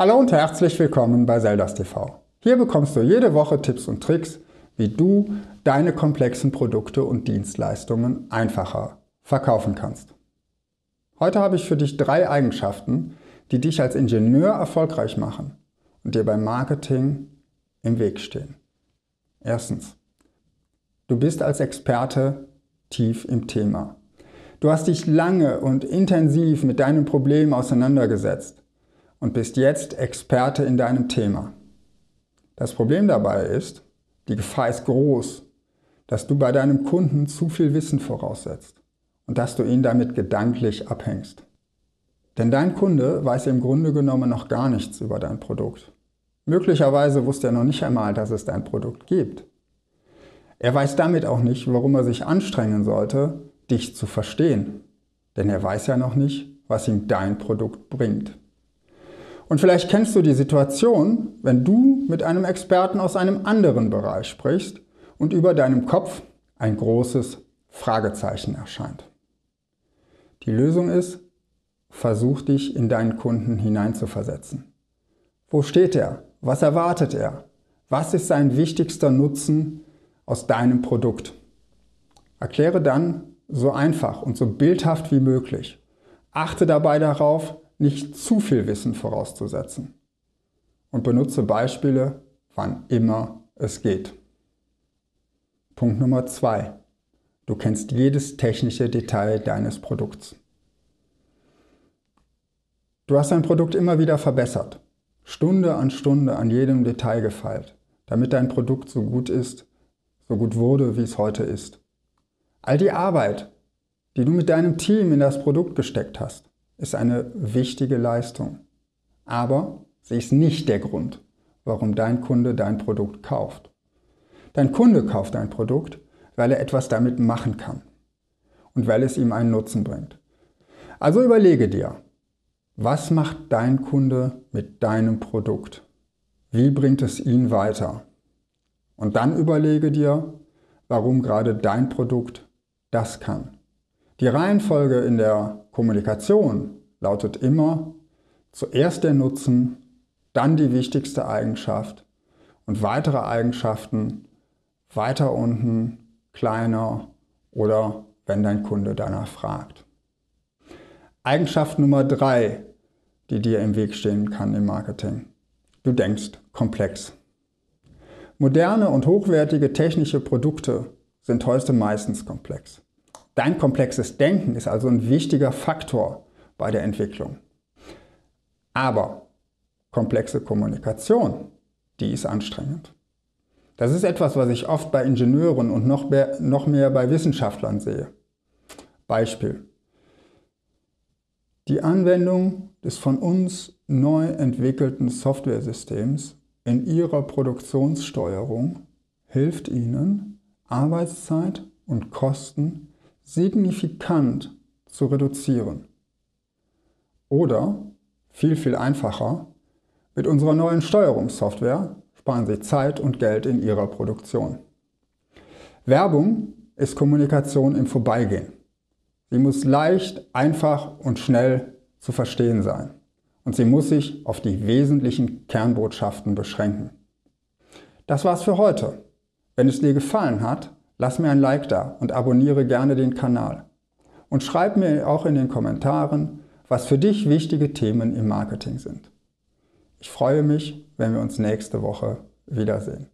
Hallo und herzlich willkommen bei Zeldas TV. Hier bekommst du jede Woche Tipps und Tricks, wie du deine komplexen Produkte und Dienstleistungen einfacher verkaufen kannst. Heute habe ich für dich drei Eigenschaften, die dich als Ingenieur erfolgreich machen und dir beim Marketing im Weg stehen. Erstens, du bist als Experte tief im Thema. Du hast dich lange und intensiv mit deinem Problem auseinandergesetzt und bist jetzt Experte in deinem Thema. Das Problem dabei ist, die Gefahr ist groß, dass du bei deinem Kunden zu viel Wissen voraussetzt und dass du ihn damit gedanklich abhängst. Denn dein Kunde weiß im Grunde genommen noch gar nichts über dein Produkt. Möglicherweise wusste er noch nicht einmal, dass es dein Produkt gibt. Er weiß damit auch nicht, warum er sich anstrengen sollte, dich zu verstehen. Denn er weiß ja noch nicht, was ihm dein Produkt bringt. Und vielleicht kennst du die Situation, wenn du mit einem Experten aus einem anderen Bereich sprichst und über deinem Kopf ein großes Fragezeichen erscheint. Die Lösung ist, versuch dich in deinen Kunden hineinzuversetzen. Wo steht er? Was erwartet er? Was ist sein wichtigster Nutzen aus deinem Produkt. Erkläre dann so einfach und so bildhaft wie möglich. Achte dabei darauf, nicht zu viel Wissen vorauszusetzen. Und benutze Beispiele, wann immer es geht. Punkt Nummer zwei: Du kennst jedes technische Detail deines Produkts. Du hast dein Produkt immer wieder verbessert, Stunde an Stunde an jedem Detail gefeilt, damit dein Produkt so gut ist, so gut wurde, wie es heute ist. All die Arbeit, die du mit deinem Team in das Produkt gesteckt hast, ist eine wichtige Leistung. Aber sie ist nicht der Grund, warum dein Kunde dein Produkt kauft. Dein Kunde kauft dein Produkt, weil er etwas damit machen kann und weil es ihm einen Nutzen bringt. Also überlege dir, was macht dein Kunde mit deinem Produkt? Wie bringt es ihn weiter? Und dann überlege dir, warum gerade dein Produkt das kann. Die Reihenfolge in der Kommunikation lautet immer zuerst der Nutzen, dann die wichtigste Eigenschaft und weitere Eigenschaften weiter unten, kleiner oder wenn dein Kunde danach fragt. Eigenschaft Nummer drei, die dir im Weg stehen kann im Marketing. Du denkst komplex. Moderne und hochwertige technische Produkte sind heute meistens komplex. Dein komplexes Denken ist also ein wichtiger Faktor bei der Entwicklung. Aber komplexe Kommunikation, die ist anstrengend. Das ist etwas, was ich oft bei Ingenieuren und noch mehr, noch mehr bei Wissenschaftlern sehe. Beispiel. Die Anwendung des von uns neu entwickelten Softwaresystems in ihrer Produktionssteuerung hilft ihnen, Arbeitszeit und Kosten signifikant zu reduzieren. Oder, viel, viel einfacher, mit unserer neuen Steuerungssoftware sparen Sie Zeit und Geld in Ihrer Produktion. Werbung ist Kommunikation im Vorbeigehen. Sie muss leicht, einfach und schnell zu verstehen sein und sie muss sich auf die wesentlichen Kernbotschaften beschränken. Das war's für heute. Wenn es dir gefallen hat, lass mir ein Like da und abonniere gerne den Kanal. Und schreib mir auch in den Kommentaren, was für dich wichtige Themen im Marketing sind. Ich freue mich, wenn wir uns nächste Woche wiedersehen.